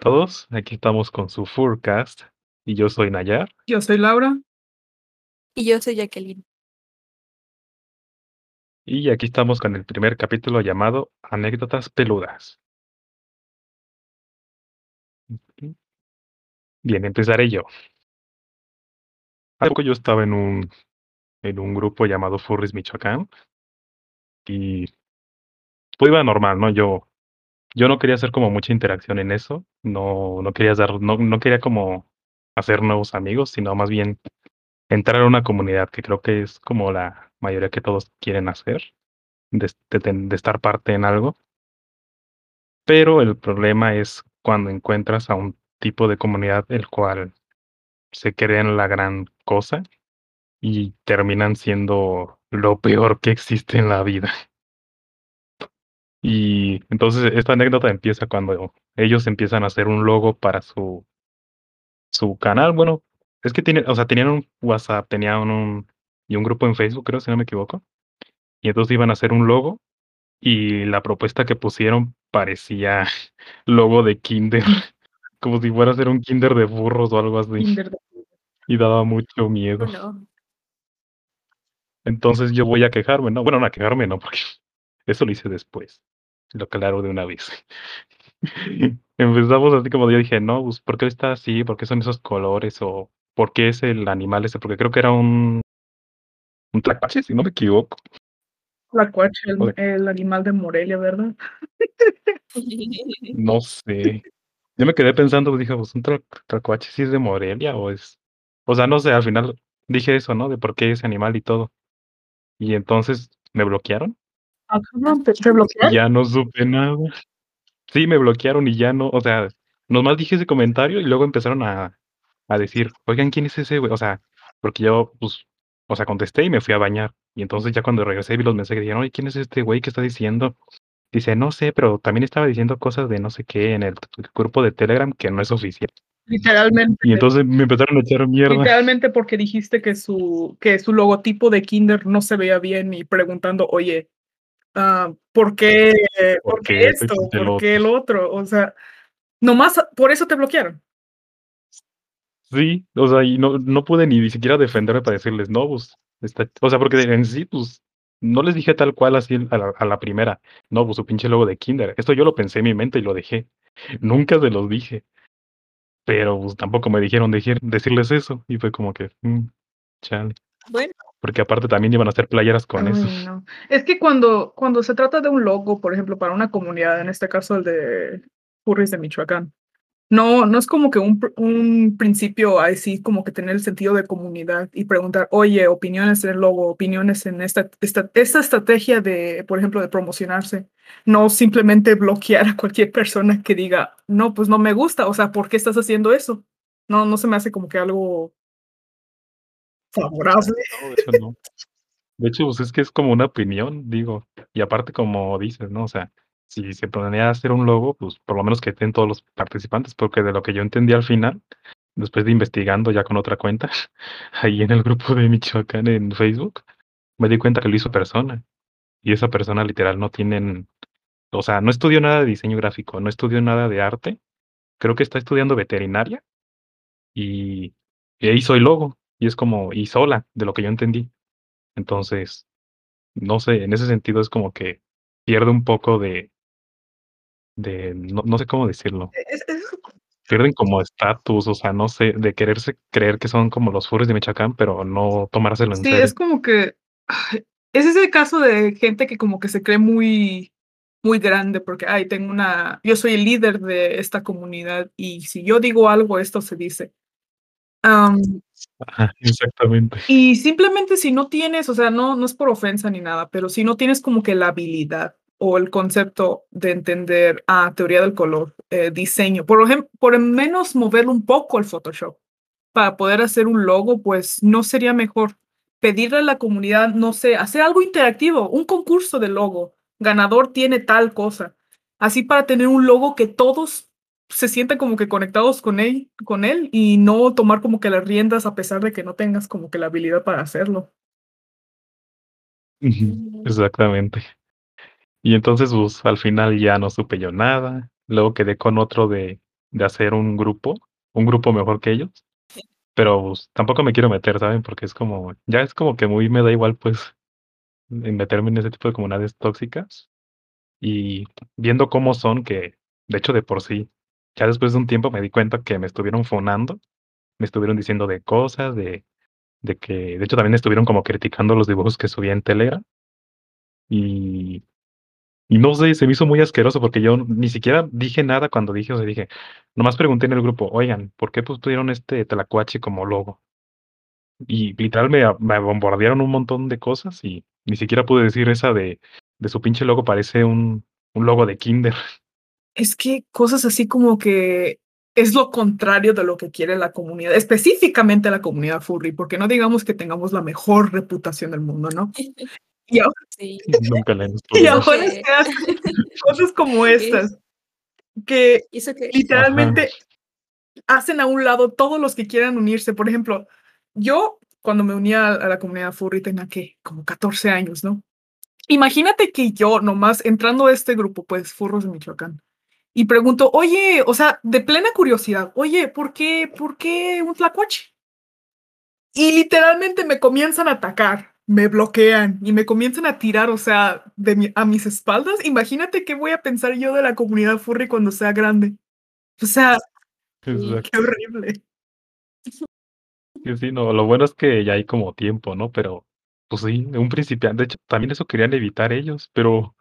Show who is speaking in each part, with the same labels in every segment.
Speaker 1: todos, aquí estamos con su Forecast y yo soy Nayar.
Speaker 2: Yo soy Laura.
Speaker 3: Y yo soy Jacqueline.
Speaker 1: Y aquí estamos con el primer capítulo llamado Anécdotas peludas. Bien, empezaré yo. Hace poco yo estaba en un, en un grupo llamado Furries Michoacán y todo iba normal, ¿no? Yo, yo no quería hacer como mucha interacción en eso, no, no quería dar, no, no quería como hacer nuevos amigos, sino más bien entrar a una comunidad, que creo que es como la mayoría que todos quieren hacer, de, de, estar parte en algo. Pero el problema es cuando encuentras a un tipo de comunidad el cual se creen la gran cosa y terminan siendo lo peor que existe en la vida. Y entonces esta anécdota empieza cuando ellos empiezan a hacer un logo para su su canal. Bueno, es que tienen, o sea, tenían un WhatsApp, tenían un y un grupo en Facebook, creo, si no me equivoco. Y entonces iban a hacer un logo y la propuesta que pusieron parecía logo de Kinder, como si fuera a ser un Kinder de burros o algo así.
Speaker 2: De-
Speaker 1: Y daba mucho miedo. Entonces yo voy a quejarme, ¿no? Bueno, no a quejarme, no, porque eso lo hice después. Lo aclaro de una vez. Empezamos así como yo dije, no, pues, ¿por qué está así? ¿Por qué son esos colores? ¿O por qué es el animal ese? Porque creo que era un, un tlacuache, si no me equivoco.
Speaker 2: La cuacha, el, animal de Morelia, ¿verdad?
Speaker 1: No sé. Yo me quedé pensando, dije, pues un tlacuache sí es de Morelia o es... O sea, no sé, al final dije eso, ¿no? De por qué ese animal y todo. Y entonces me bloquearon
Speaker 2: Ah, cabrón, ¿te, te bloquearon?
Speaker 1: ya no supe nada. Sí, me bloquearon y ya no, o sea, nomás dije ese comentario y luego empezaron a, a decir, oigan, ¿quién es ese güey? O sea, porque yo, pues, o sea, contesté y me fui a bañar. Y entonces ya cuando regresé vi los mensajes y dijeron, oye, ¿quién es este güey que está diciendo? Dice, no sé, pero también estaba diciendo cosas de no sé qué en el, grupo de Telegram que no es oficial.
Speaker 2: Literalmente.
Speaker 1: Y entonces me empezaron a echar mierda.
Speaker 2: Literalmente porque dijiste que su, que su logotipo de Kinder no se veía bien y preguntando, oye, ah, ¿por qué,
Speaker 1: ¿Por
Speaker 2: ¿por qué
Speaker 1: qué
Speaker 2: esto? ¿Por qué el otro? O sea, nomás por eso te bloquearon.
Speaker 1: Sí, o sea, y no, no pude ni, ni siquiera defenderme para decirles, no, pues, está, o sea, porque en sí, pues, no les dije tal cual así a la, a la primera, no, pues su pinche logo de Kinder. Esto yo lo pensé en mi mente y lo dejé. Nunca se los dije. Pero pues tampoco me dijeron decir, decirles eso. Y fue como que, mm, chale.
Speaker 3: bueno,
Speaker 1: Porque aparte también iban a hacer playeras con eso.
Speaker 2: Ay, no. Es que cuando, cuando se trata de un logo, por ejemplo, para una comunidad, en este caso el de Furries de Michoacán, no, no es como que un, un principio así como que tener el sentido de comunidad y preguntar, oye, opiniones en el logo, opiniones en esta, esta, esta estrategia de, por ejemplo, de promocionarse. No simplemente bloquear a cualquier persona que diga, no, pues no me gusta, o sea, ¿por qué estás haciendo eso? No, no se me hace como que algo favorable.
Speaker 1: No, de hecho no. De hecho, pues es que es como una opinión, digo. Y aparte, como dices, ¿no? O sea, si se planea hacer un logo, pues por lo menos que estén todos los participantes, porque de lo que yo entendí al final, después de investigando ya con otra cuenta, ahí en el grupo de Michoacán en Facebook, me di cuenta que lo hizo persona. Y esa persona literal no tienen, o sea, no estudió nada de diseño gráfico, no estudió nada de arte, creo que está estudiando veterinaria y, y hizo el logo. Y es como, y sola, de lo que yo entendí. Entonces, no sé, en ese sentido es como que pierde un poco de, de no, no sé cómo decirlo,
Speaker 2: Es- es-
Speaker 1: pierden como estatus, o sea, no sé, de quererse creer que son como los furries de Michoacán, pero no tomárselo en
Speaker 2: Sí,
Speaker 1: serio.
Speaker 2: es como que ay, es ese caso de gente que como que se cree muy muy grande porque ay, tengo una yo soy el líder de esta comunidad y si yo digo algo esto se dice. Am,
Speaker 1: Ajá, exactamente.
Speaker 2: y simplemente si no tienes, o sea, no no es por ofensa ni nada, pero si no tienes como que la habilidad o el concepto de entender ah, teoría del color, eh, diseño, por ejemplo, por menos mover un poco el Photoshop para poder hacer un logo, pues no sería mejor pedirle a la comunidad, no sé, hacer algo interactivo, un concurso de logo. Ganador tiene tal cosa. Así para tener un logo que todos se sientan como que conectados con él, con él y no tomar como que las riendas a pesar de que no tengas como que la habilidad para hacerlo.
Speaker 1: Exactamente. Y entonces, pues, al final ya no supe yo nada. Luego quedé con otro de, de hacer un grupo, un grupo mejor que ellos. Pero pues, tampoco me quiero meter, ¿saben? Porque es como, ya es como que muy me da igual, pues, meterme en ese tipo de comunidades tóxicas. Y viendo cómo son, que de hecho de por sí, ya después de un tiempo me di cuenta que me estuvieron fonando, me estuvieron diciendo de cosas, de, de que, de hecho también estuvieron como criticando los dibujos que subía en Telegram. Y, y no sé, se me hizo muy asqueroso porque yo ni siquiera dije nada cuando dije, o sea, dije, nomás pregunté en el grupo, oigan, ¿por qué pusieron este tlacuache como logo? Y literal me, me bombardearon un montón de cosas y ni siquiera pude decir esa de, de su pinche logo parece un, un logo de Kinder.
Speaker 2: Es que cosas así como que es lo contrario de lo que quiere la comunidad, específicamente la comunidad furry, porque no digamos que tengamos la mejor reputación del mundo, ¿no? Y ahora,
Speaker 3: Sí.
Speaker 1: Nunca la hemos
Speaker 2: y ahora es que hacen cosas como estas, que
Speaker 3: ¿Y eso que
Speaker 2: literalmente hacen a un lado todos los que quieran unirse. Por ejemplo, yo cuando me unía a la comunidad furry tenía que como 14 años, ¿no? Imagínate que yo nomás entrando a este grupo, pues furros de Michoacán, y pregunto, oye, o sea, de plena curiosidad, oye, ¿por qué, por qué un tlacuache? Y literalmente me comienzan a atacar, me bloquean y me comienzan a tirar, o sea, de mi- a mis espaldas. Imagínate qué voy a pensar yo de la comunidad furry cuando sea grande. O sea,
Speaker 1: Exacto.
Speaker 2: qué horrible.
Speaker 1: Sí, sí, no, lo bueno es que ya hay como tiempo, ¿no? Pero, pues sí, un principiante, de hecho, también eso querían evitar ellos, pero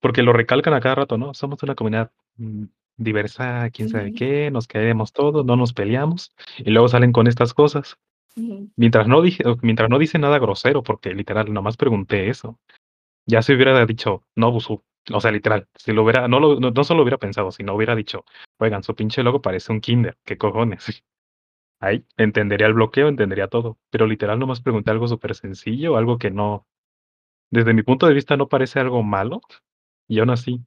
Speaker 1: porque lo recalcan a cada rato, ¿no? Somos una comunidad mm, diversa, quién sabe
Speaker 3: Ujú.
Speaker 1: qué, nos queremos todos, no nos peleamos, y luego salen con estas cosas.
Speaker 3: Ujú.
Speaker 1: Mientras no dije, mientras no dice nada grosero, porque literal, nomás pregunté eso. Ya se hubiera dicho, no, pues, su- o sea, literal, si lo hubiera, no, lo, no, no solo hubiera pensado, sino hubiera dicho, oigan, su pinche logo parece un kinder, ¿qué cojones? Ahí entendería el bloqueo, entendería todo, pero literal nomás pregunté algo súper sencillo, algo que no, desde mi punto de vista no parece algo malo, y aún así,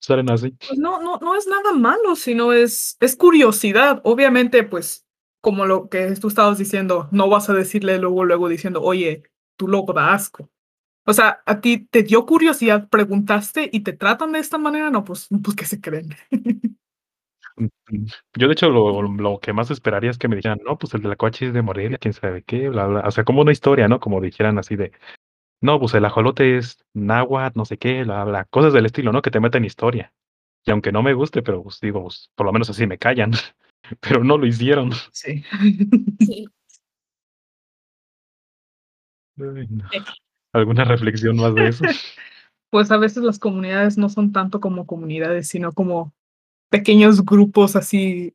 Speaker 1: salen así.
Speaker 2: Pues no, no, no es nada malo, sino es, es curiosidad. Obviamente, pues, como lo que tú estabas diciendo, no vas a decirle luego, luego diciendo, oye, tu logo da asco. O sea, a ti te dio curiosidad, preguntaste y te tratan de esta manera, no, pues, pues que se creen.
Speaker 1: Mm, mm. Yo, de hecho, lo, lo que más esperaría es que me dijeran, no, pues el de la coache es de Morelia, quién sabe qué, bla, bla. O sea, como una historia, ¿no? Como dijeran así de, no, pues el ajolote es náhuatl, no sé qué, bla, bla. Cosas del estilo, ¿no? Que te meten historia. Y aunque no me guste, pero pues digo, pues, por lo menos así me callan. Pero no lo hicieron.
Speaker 2: Sí.
Speaker 3: Sí.
Speaker 1: Ay, no. ¿Alguna reflexión más de eso?
Speaker 2: Pues a veces las comunidades no son tanto como comunidades, sino como pequeños grupos así,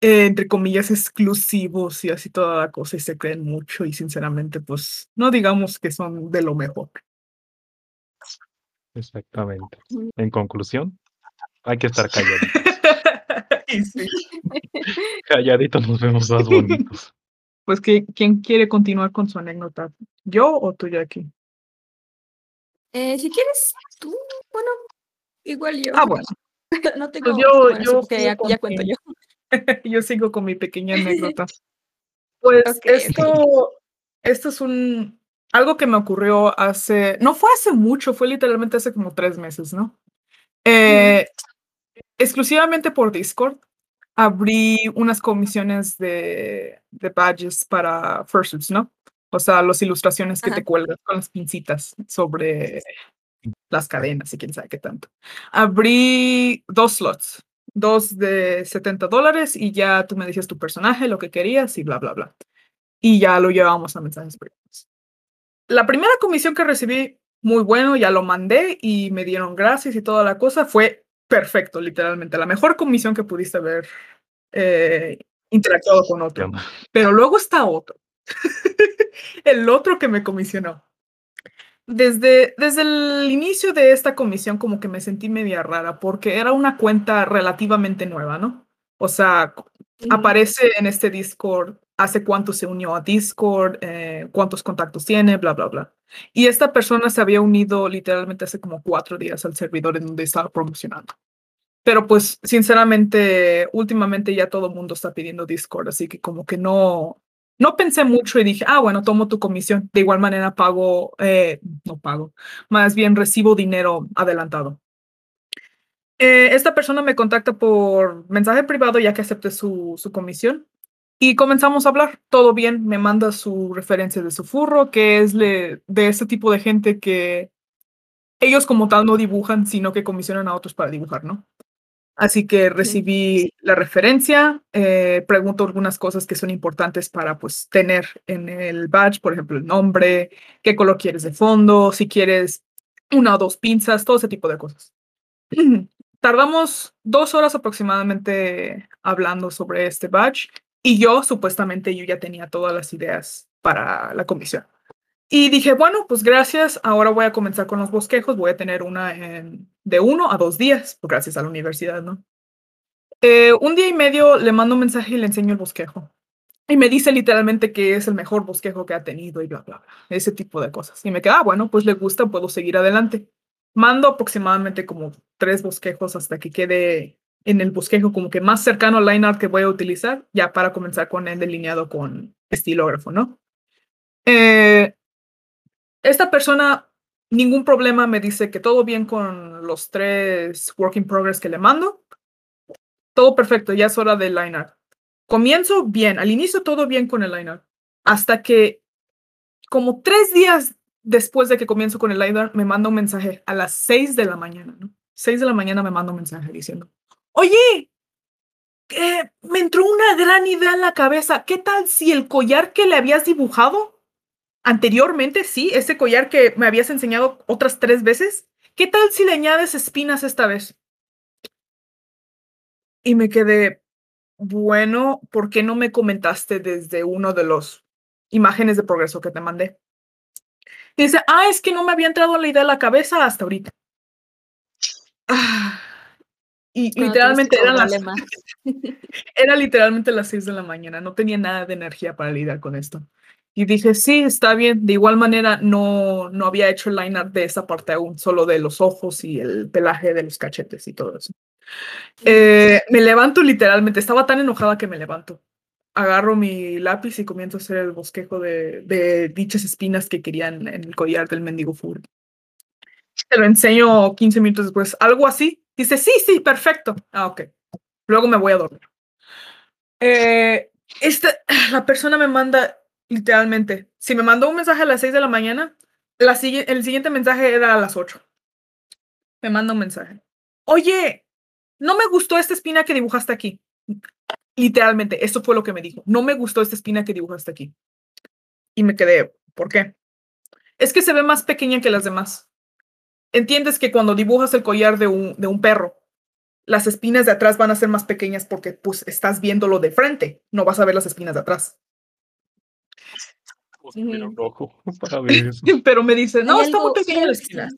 Speaker 2: eh, entre comillas, exclusivos y así toda la cosa y se creen mucho y sinceramente, pues, no digamos que son de lo mejor.
Speaker 1: Exactamente. En conclusión, hay que estar calladitos.
Speaker 2: Sí.
Speaker 1: Calladitos nos vemos más bonitos.
Speaker 2: Pues, ¿qui- ¿quién quiere continuar con su anécdota? ¿Yo o tú, Jackie?
Speaker 3: Eh, si quieres, tú, bueno, igual yo.
Speaker 2: Ah, bueno,
Speaker 3: No tengo.
Speaker 2: pues yo, yo,
Speaker 3: que ya, ya cuento yo.
Speaker 2: yo sigo con mi pequeña anécdota. Pues esto, esto es un, algo que me ocurrió hace, no fue hace mucho, fue literalmente hace como tres meses, ¿no? Eh, exclusivamente por Discord, abrí unas comisiones de, de badges para fursuits, ¿no? O sea, las ilustraciones que
Speaker 3: Ajá.
Speaker 2: te cuelgas con las pincitas sobre las cadenas y quién sabe qué tanto. Abrí dos slots, dos de 70 dólares y ya tú me decías tu personaje, lo que querías y bla, bla, bla. Y ya lo llevábamos a mensajes privados. La primera comisión que recibí, muy bueno, ya lo mandé y me dieron gracias y toda la cosa. Fue perfecto, literalmente. La mejor comisión que pudiste haber eh, interactuado con
Speaker 1: ¿Qué
Speaker 2: otro. Pero luego está otro. el otro que me comisionó. Desde, desde el inicio de esta comisión como que me sentí media rara porque era una cuenta relativamente nueva, ¿no? O sea, aparece en este Discord, hace cuánto se unió a Discord, eh, cuántos contactos tiene, bla, bla, bla. Y esta persona se había unido literalmente hace como cuatro días al servidor en donde estaba promocionando. Pero pues sinceramente, últimamente ya todo el mundo está pidiendo Discord, así que como que no, no pensé mucho y dije, ah, bueno, tomo tu comisión. De igual manera pago, eh, no pago, más bien recibo dinero adelantado. Eh, esta persona me contacta por mensaje privado ya que acepté su, su comisión y comenzamos a hablar. Todo bien, me manda su referencia de su furro, que es de ese tipo de gente que ellos como tal no dibujan, sino que comisionan a otros para dibujar, ¿no? Así que recibí la referencia, eh, pregunto algunas cosas que son importantes para pues tener en el badge, por ejemplo, el nombre, qué color quieres de fondo, si quieres una o dos pinzas, todo ese tipo de cosas. Tardamos dos horas aproximadamente hablando sobre este badge y yo supuestamente yo ya tenía todas las ideas para la comisión. Y dije, bueno, pues gracias. Ahora voy a comenzar con los bosquejos. Voy a tener una en, de uno a dos días, gracias a la universidad, ¿no? Eh, un día y medio le mando un mensaje y le enseño el bosquejo. Y me dice literalmente que es el mejor bosquejo que ha tenido y bla, bla, bla. Ese tipo de cosas. Y me queda, ah, bueno, pues le gusta, puedo seguir adelante. Mando aproximadamente como tres bosquejos hasta que quede en el bosquejo como que más cercano al line art que voy a utilizar, ya para comenzar con el delineado con estilógrafo, ¿no? Eh, esta persona, ningún problema, me dice que todo bien con los tres work in progress que le mando. Todo perfecto, ya es hora del line art. Comienzo bien, al inicio todo bien con el line art. Hasta que, como tres días después de que comienzo con el line art, me manda un mensaje a las seis de la mañana, ¿no? Seis de la mañana me manda un mensaje diciendo, oye, eh, me entró una gran idea en la cabeza. ¿Qué tal si el collar que le habías dibujado anteriormente, sí, ese collar que me habías enseñado otras tres veces, ¿qué tal si le añades espinas esta vez? Y me quedé, bueno, ¿por qué no me comentaste desde uno de los imágenes de progreso que te mandé? Y dice, ah, es que no me había entrado la idea a la cabeza hasta ahorita. Ah, y literalmente eran las, era literalmente las seis de la mañana, no tenía nada de energía para lidiar con esto. Y dije, sí, está bien. De igual manera, no, no había hecho el line art de esa parte aún, solo de los ojos y el pelaje de los cachetes y todo eso. Eh, me levanto literalmente, estaba tan enojada que me levanto. Agarro mi lápiz y comienzo a hacer el bosquejo de, de dichas espinas que querían en el collar del mendigo fur. Te lo enseño 15 minutos después, algo así. Dice, sí, sí, perfecto. Ah, ok. Luego me voy a dormir. Eh, esta, la persona me manda Literalmente. Si me mandó un mensaje a las 6 de la mañana, el siguiente mensaje era a las 8. Me manda un mensaje. Oye, no me gustó esta espina que dibujaste aquí. Literalmente, eso fue lo que me dijo. No me gustó esta espina que dibujaste aquí. Y me quedé, ¿por qué? Es que se ve más pequeña que las demás. Entiendes que cuando dibujas el collar de un, de un perro, las espinas de atrás van a ser más pequeñas porque pues estás viéndolo de frente, no vas a ver las espinas de atrás. Pero me dice, no, está muy pequeña la espina.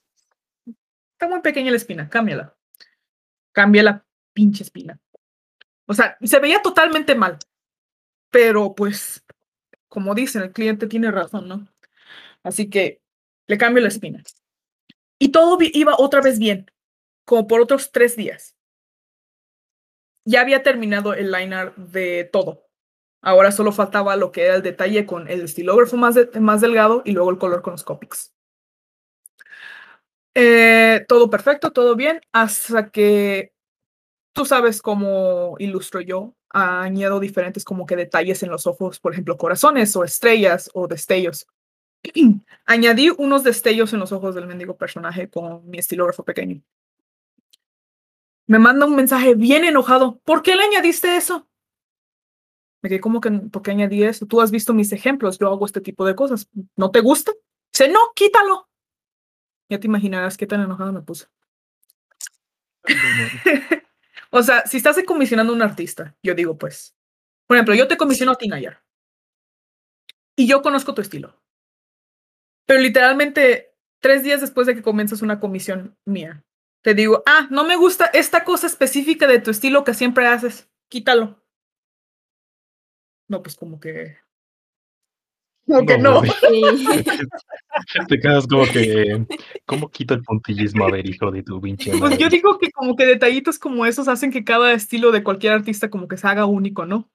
Speaker 2: Está muy pequeña la espina, cámbiala. Cambia la pinche espina. O sea, se veía totalmente mal. Pero pues, como dicen, el cliente tiene razón, ¿no? Así que le cambio la espina. Y todo iba otra vez bien, como por otros tres días. Ya había terminado el liner de todo. Ahora solo faltaba lo que era el detalle con el estilógrafo más, más delgado y luego el color con los Copics. Eh, todo perfecto, todo bien, hasta que tú sabes cómo ilustro yo. Añado diferentes como que detalles en los ojos, por ejemplo, corazones o estrellas o destellos. Añadí unos destellos en los ojos del mendigo personaje con mi estilógrafo pequeño. Me manda un mensaje bien enojado. ¿Por qué le añadiste eso? Me quedé como que, ¿por qué añadí eso? Tú has visto mis ejemplos, yo hago este tipo de cosas. ¿No te gusta? Dice, no, quítalo. Ya te imaginarás qué tan enojado me puse. o sea, si estás comisionando a un artista, yo digo, pues, por ejemplo, yo te comisiono a ti, Nayar. Y yo conozco tu estilo. Pero literalmente, tres días después de que comienzas una comisión mía, te digo, ah, no me gusta esta cosa específica de tu estilo que siempre haces, quítalo. No, pues como que. Como que no.
Speaker 1: Te quedas como que. ¿Cómo quita el puntillismo? A ver, hijo de tu pinche.
Speaker 2: Pues yo digo que como que detallitos como esos hacen que cada estilo de cualquier artista como que se haga único, ¿no?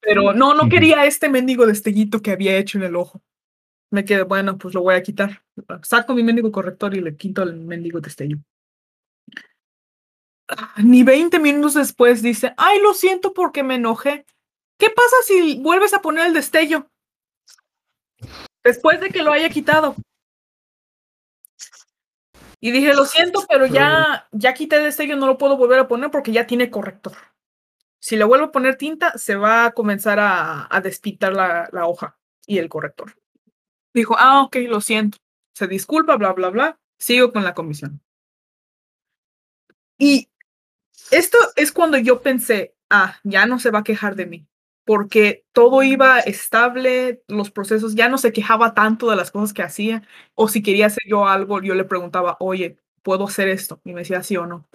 Speaker 2: Pero no, no quería este mendigo destellito que había hecho en el ojo. Me quedé, bueno, pues lo voy a quitar. Saco mi mendigo corrector y le quito el mendigo destello. ni 20 minutos después dice, ay, lo siento porque me enojé. ¿Qué pasa si vuelves a poner el destello? Después de que lo haya quitado. Y dije, lo siento, pero ya, ya quité el destello, no lo puedo volver a poner porque ya tiene corrector. Si le vuelvo a poner tinta, se va a comenzar a, a despitar la, la hoja y el corrector. Dijo, ah, ok, lo siento. Se disculpa, bla, bla, bla. Sigo con la comisión. Y esto es cuando yo pensé, ah, ya no se va a quejar de mí, porque todo iba estable, los procesos, ya no se quejaba tanto de las cosas que hacía, o si quería hacer yo algo, yo le preguntaba, oye, ¿puedo hacer esto? Y me decía sí o no.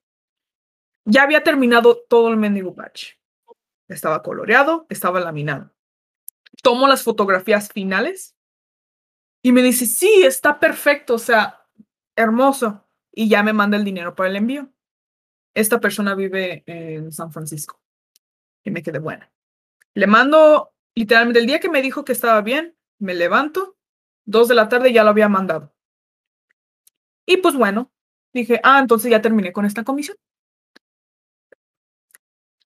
Speaker 2: Ya había terminado todo el mendigo batch. Estaba coloreado, estaba laminado. Tomo las fotografías finales y me dice, sí, está perfecto, o sea, hermoso. Y ya me manda el dinero para el envío esta persona vive en San Francisco. Y me quedé buena. Le mando, literalmente, el día que me dijo que estaba bien, me levanto, dos de la tarde ya lo había mandado. Y pues bueno, dije, ah, entonces ya terminé con esta comisión.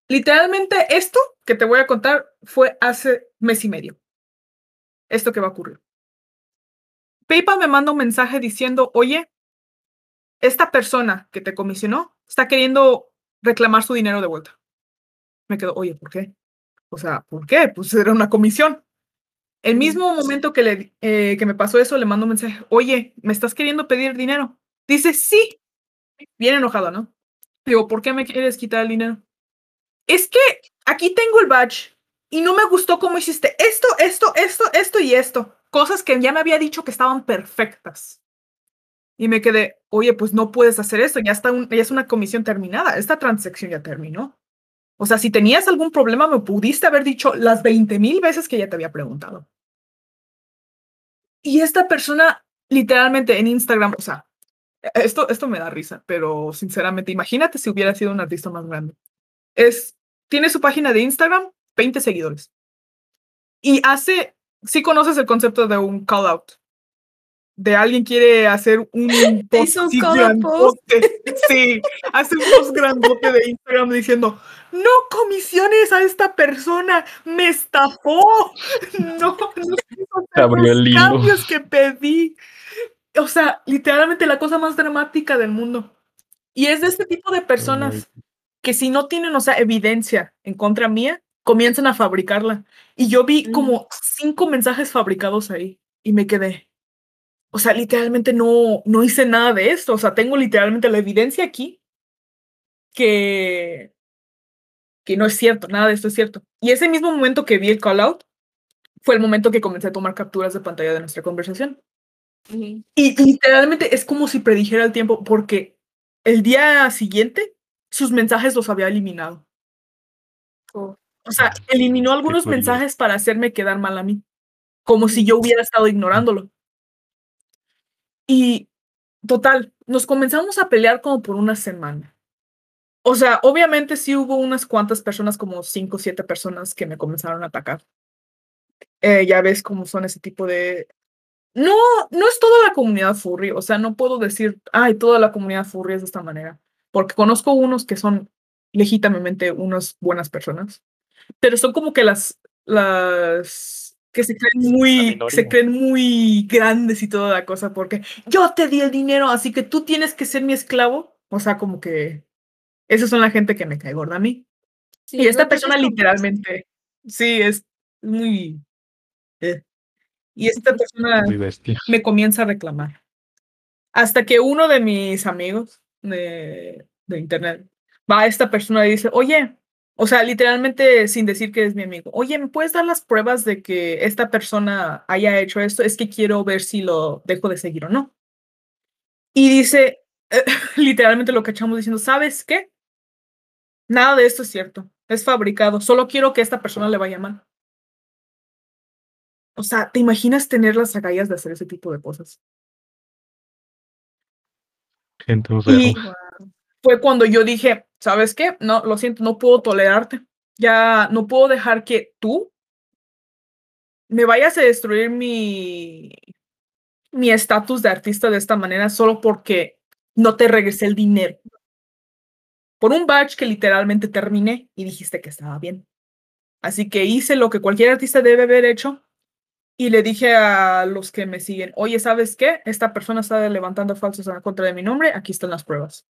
Speaker 2: Literalmente esto que te voy a contar fue hace mes y medio. Esto que va a ocurrir. PayPal me manda un mensaje diciendo, oye, esta persona que te comisionó está queriendo reclamar su dinero de vuelta. Me quedo, oye, ¿por qué? O sea, ¿por qué? Pues era una comisión. El mismo momento que, le, eh, que me pasó eso, le mando un mensaje, oye, ¿me estás queriendo pedir dinero? Dice, sí. Bien enojado, ¿no? Digo, ¿por qué me quieres quitar el dinero? Es que aquí tengo el badge y no me gustó cómo hiciste esto, esto, esto, esto y esto. Cosas que ya me había dicho que estaban perfectas. Y me quedé, oye, pues no puedes hacer eso, ya, está ya es una comisión terminada, esta transacción ya terminó. O sea, si tenías algún problema, me pudiste haber dicho las 20 mil veces que ya te había preguntado. Y esta persona, literalmente en Instagram, o sea, esto, esto me da risa, pero sinceramente, imagínate si hubiera sido un artista más grande. Es, tiene su página de Instagram, 20 seguidores. Y hace, si conoces el concepto de un call out de alguien quiere hacer un
Speaker 3: post grandote.
Speaker 2: Sí, hace un post grandote de Instagram diciendo, no comisiones a esta persona, me estafó. No, no los cambios que pedí. O sea, literalmente la cosa más dramática del mundo. Y es de este tipo de personas que si no tienen, o sea, evidencia en contra mía, comienzan a fabricarla. Y yo vi como cinco mensajes fabricados ahí y me quedé, o sea, literalmente no, no hice nada de esto. O sea, tengo literalmente la evidencia aquí que, que no es cierto, nada de esto es cierto. Y ese mismo momento que vi el call out fue el momento que comencé a tomar capturas de pantalla de nuestra conversación. Y literalmente es como si predijera el tiempo porque el día siguiente sus mensajes los había eliminado. Oh. O sea, eliminó algunos mensajes para hacerme quedar mal a mí, como si yo hubiera estado ignorándolo. Y total, nos comenzamos a pelear como por una semana. O sea, obviamente sí hubo unas cuantas personas, como cinco o siete personas que me comenzaron a atacar. Eh, ya ves cómo son ese tipo de... No, no es toda la comunidad furry, o sea, no puedo decir, ay, toda la comunidad furry es de esta manera, porque conozco unos que son legítimamente unas buenas personas, pero son como que las, las que se creen muy, se creen muy grandes y toda la cosa, porque yo te di el dinero, así que tú tienes que ser mi esclavo. O sea, como que esas son la gente que me cae gorda a mí. y esta persona literalmente, sí, es muy... Eh, y esta persona me comienza a reclamar. Hasta que uno de mis amigos de, de internet va a esta persona y dice, oye, o sea, literalmente sin decir que es mi amigo. Oye, ¿me puedes dar las pruebas de que esta persona haya hecho esto? Es que quiero ver si lo dejo de seguir o no. Y dice, literalmente lo que echamos diciendo, ¿sabes qué? Nada de esto es cierto. Es fabricado. Solo quiero que esta persona le vaya mal. O sea, ¿te imaginas tener las agallas de hacer ese tipo de cosas?
Speaker 1: Entonces,
Speaker 2: fue cuando yo dije, ¿sabes qué? No, lo siento, no puedo tolerarte. Ya no puedo dejar que tú me vayas a destruir mi mi estatus de artista de esta manera solo porque no te regresé el dinero. por un batch que literalmente terminé y dijiste que estaba bien. Así que hice lo que cualquier artista debe haber hecho y le dije a los que me siguen, oye, ¿sabes qué? Esta persona está levantando falsos en contra de mi nombre, aquí están las pruebas.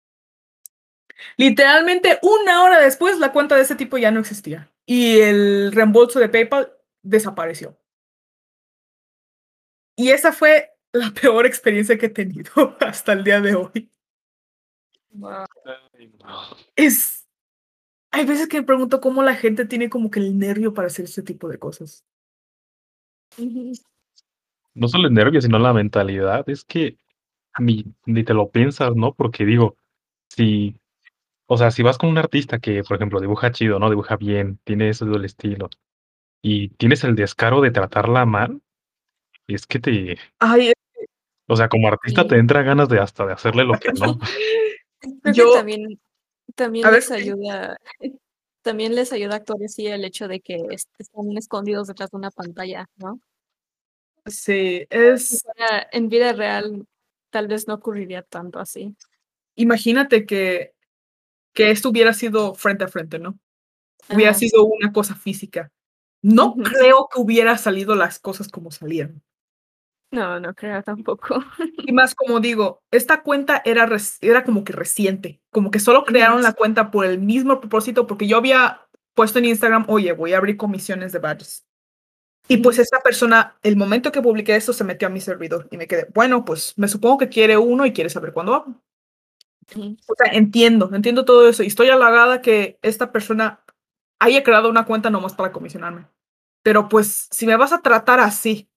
Speaker 2: Literalmente una hora después la cuenta de ese tipo ya no existía y el reembolso de PayPal desapareció. Y esa fue la peor experiencia que he tenido hasta el día de hoy. Es. Hay veces que me pregunto cómo la gente tiene como que el nervio para hacer ese tipo de cosas.
Speaker 1: No solo el nervio, sino la mentalidad. Es que ni, ni te lo piensas, ¿no? Porque digo, si, o sea, si vas con un artista que, por ejemplo, dibuja chido, ¿no? Dibuja bien, tiene ese del estilo, y tienes el descaro de tratarla mal, es que te,
Speaker 2: Ay,
Speaker 1: o sea, como artista te entra ganas de hasta de hacerle lo que no.
Speaker 3: Creo
Speaker 2: Yo-
Speaker 3: que también, también
Speaker 2: A ver,
Speaker 3: les ayuda, también les ayuda a actuar así el hecho de que est- están escondidos detrás de una pantalla, ¿no?
Speaker 2: sí, es.
Speaker 3: En vida real tal vez no ocurriría tanto así.
Speaker 2: Imagínate que, que esto hubiera sido frente a frente, ¿no? Hubiera sido una cosa física. No creo que hubiera salido las cosas como salieron.
Speaker 3: No, no creo tampoco.
Speaker 2: Y más como digo, esta cuenta era, era como que reciente, como que solo crearon la cuenta por el mismo propósito, porque yo había puesto en Instagram, oye, voy a abrir comisiones de badges. Y pues esta persona, el momento que publiqué esto, se metió a mi servidor y me quedé, bueno, pues me supongo que quiere uno y quiere saber cuándo hago. O sea, entiendo, entiendo todo eso y estoy halagada que esta persona haya creado una cuenta nomás para comisionarme. Pero pues, si me vas a tratar así,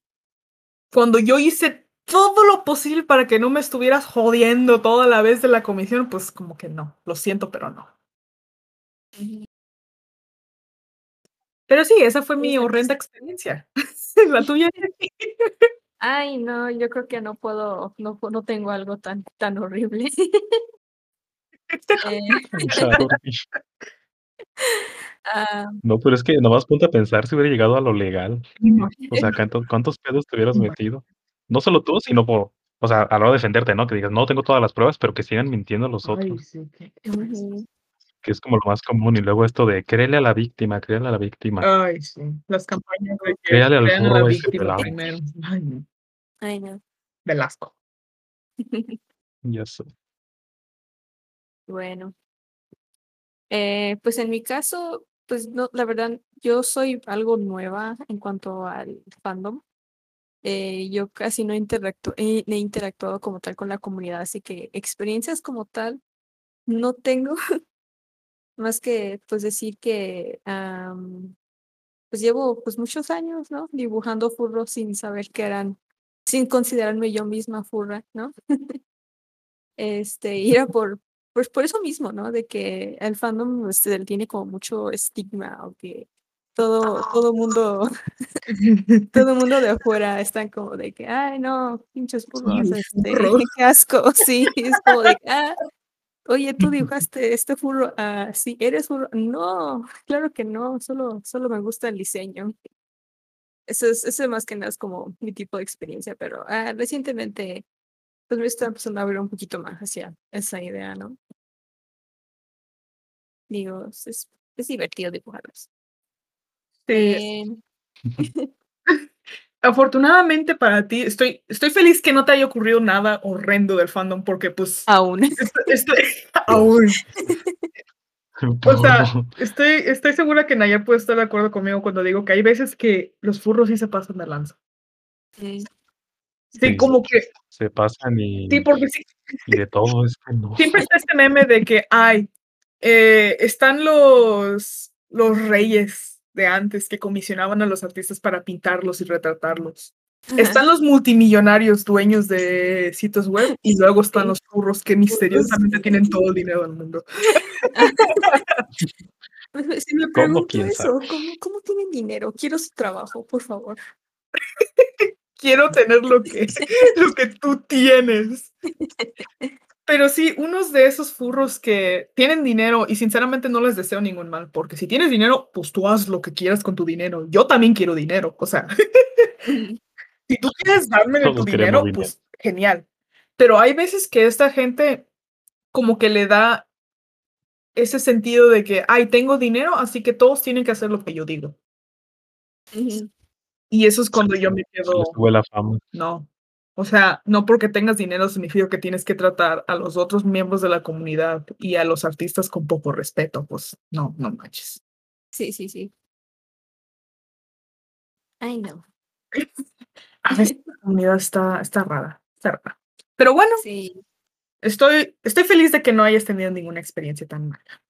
Speaker 2: cuando yo hice todo lo posible para que no me estuvieras jodiendo toda la vez de la comisión, pues como que no, lo siento, pero no. Pero sí, esa fue mi horrenda experiencia. la tuya.
Speaker 3: Ay, no, yo creo que no puedo, no, no tengo algo tan, tan horrible. Eh, ah,
Speaker 1: No, pero es que nomás ponte a pensar si hubiera llegado a lo legal. O sea, ¿cuántos, cuántos pedos te hubieras metido? No solo tú, sino por, o sea, a la hora de defenderte, ¿no? Que digas, no tengo todas las pruebas, pero que sigan mintiendo los
Speaker 2: Ay,
Speaker 1: otros,
Speaker 2: sí,
Speaker 1: que es como lo más común. Y luego esto de créele a la víctima, créele a la víctima.
Speaker 2: Ay, sí. Las campañas de que
Speaker 1: Créale al
Speaker 2: a la víctima primero. Ay, no.
Speaker 3: Ay, no.
Speaker 2: Velasco.
Speaker 1: Ya sé.
Speaker 3: Bueno. Eh, pues en mi caso, pues no, la verdad, yo soy algo nueva en cuanto al fandom. Eh, yo casi no interactu he, he interactuado como tal con la comunidad, así que experiencias como tal no tengo. Más que pues decir que pues llevo pues muchos años, ¿no? Dibujando furros sin saber que eran, sin considerarme yo misma furra, ¿no? Este, y era por, pues por eso mismo, ¿no? De que el fandom este, tiene como mucho estigma o que todo, todo mundo, todo mundo de afuera están como de que, ay, no, pinches furros,
Speaker 2: un
Speaker 3: este, qué asco, sí, es como de, ah, oye, tú dibujaste este furro, ah, sí, eres furro, no, claro que no, solo, solo me gusta el diseño. Eso es, eso más que nada es como mi tipo de experiencia, pero ah, recientemente pues me está empezando a abrir un poquito más hacia esa idea, ¿no? Digo, es, es- divertido dibujarlos.
Speaker 2: Sí,
Speaker 3: Eh,
Speaker 2: afortunadamente para ti, estoy, estoy feliz que no te haya ocurrido nada horrendo del fandom, porque pues
Speaker 3: aún.
Speaker 2: estoy, estoy- aún. O sea, estoy, estoy segura que Nayar puede estar de acuerdo conmigo cuando digo que hay veces que los furros sí se pasan de lanza. Sí,
Speaker 1: Sí.
Speaker 2: como que,
Speaker 1: se pasan y,
Speaker 2: sí, porque sí,
Speaker 1: y de todo, es que no.
Speaker 2: siempre está este meme de que, ay, eh, están los, los reyes de antes que comisionaban a los artistas para pintarlos y retratarlos.
Speaker 3: ajá.
Speaker 2: Están los multimillonarios dueños de sitios web y luego están los furros que misteriosamente tienen todo el dinero del mundo.
Speaker 3: Si me
Speaker 1: ¿Cómo?
Speaker 3: pregunto
Speaker 1: ¿Quién
Speaker 3: eso, ¿cómo, ¿cómo tienen dinero? Quiero su trabajo, por favor.
Speaker 2: Quiero tener lo que, lo que tú tienes. Pero sí, unos de esos furros que tienen dinero y sinceramente no les deseo ningún mal, porque si tienes dinero, pues tú haz lo que quieras con tu dinero. Yo también quiero dinero, o sea, si tú quieres darme de tu dinero,
Speaker 1: dinero.
Speaker 2: pues genial. Pero hay veces que esta gente como que le da ese sentido de que, ay, tengo dinero, así que todos tienen que hacer lo que yo digo.
Speaker 3: Ujú.
Speaker 2: Y eso es cuando yo me quedo,
Speaker 1: les sube la fama.
Speaker 2: no. O sea, no porque tengas dinero significa que tienes que tratar a los otros miembros de la comunidad y a los artistas con poco respeto. Pues no, no manches.
Speaker 3: Sí, sí, sí. I know.
Speaker 2: A veces la comunidad está, está rara, está rara. Pero bueno,
Speaker 3: Sí,
Speaker 2: estoy, estoy feliz de que no hayas tenido ninguna experiencia tan mala.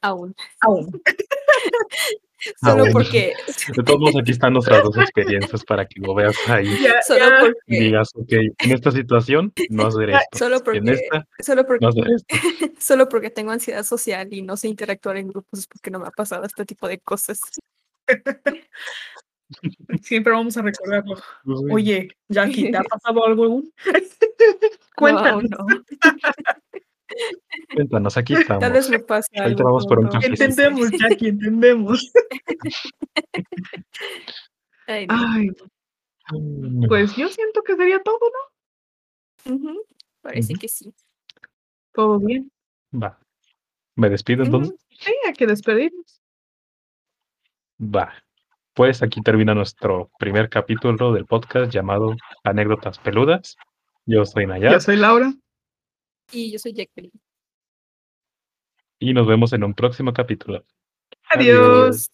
Speaker 3: aún.
Speaker 2: Aún.
Speaker 1: Ah,
Speaker 3: Solo
Speaker 1: bueno.
Speaker 3: porque,
Speaker 1: De todos modos, aquí están nuestras dos experiencias para que lo veas ahí
Speaker 2: Ya-
Speaker 3: solo porque,
Speaker 1: digas, ok, en esta situación no hacer esto.
Speaker 3: solo
Speaker 1: En
Speaker 3: porque,
Speaker 1: esta
Speaker 3: solo porque,
Speaker 1: no hacer esto.
Speaker 3: solo porque tengo ansiedad social y no sé interactuar en grupos es porque no me ha pasado este tipo de cosas.
Speaker 2: Siempre vamos a recordarlo.
Speaker 1: Pues.
Speaker 2: Oye, Jackie, ¿te ha pasado algo aún?
Speaker 3: No,
Speaker 2: Cuéntanos.
Speaker 3: aún no.
Speaker 1: Cuéntanos, aquí
Speaker 3: Tal
Speaker 1: estamos.
Speaker 3: vez me pase
Speaker 1: Ahorita
Speaker 3: algo
Speaker 1: vamos por un
Speaker 3: sé.
Speaker 2: Entendemos, Jackie, entendemos.
Speaker 3: Ay, no.
Speaker 2: Ay,
Speaker 1: Mm,
Speaker 2: pues yo siento que sería todo, ¿no?
Speaker 3: Parece que sí.
Speaker 2: Todo bien.
Speaker 1: Va. ¿Me despido entonces?
Speaker 2: Sí, hay que despedirnos.
Speaker 1: Va. Pues aquí termina nuestro primer capítulo del podcast llamado Anécdotas Peludas. Yo soy
Speaker 2: Yo
Speaker 1: Nayar
Speaker 2: soy Laura.
Speaker 3: Y yo soy Jacqueline.
Speaker 1: Y nos vemos en un próximo capítulo.
Speaker 2: Adiós.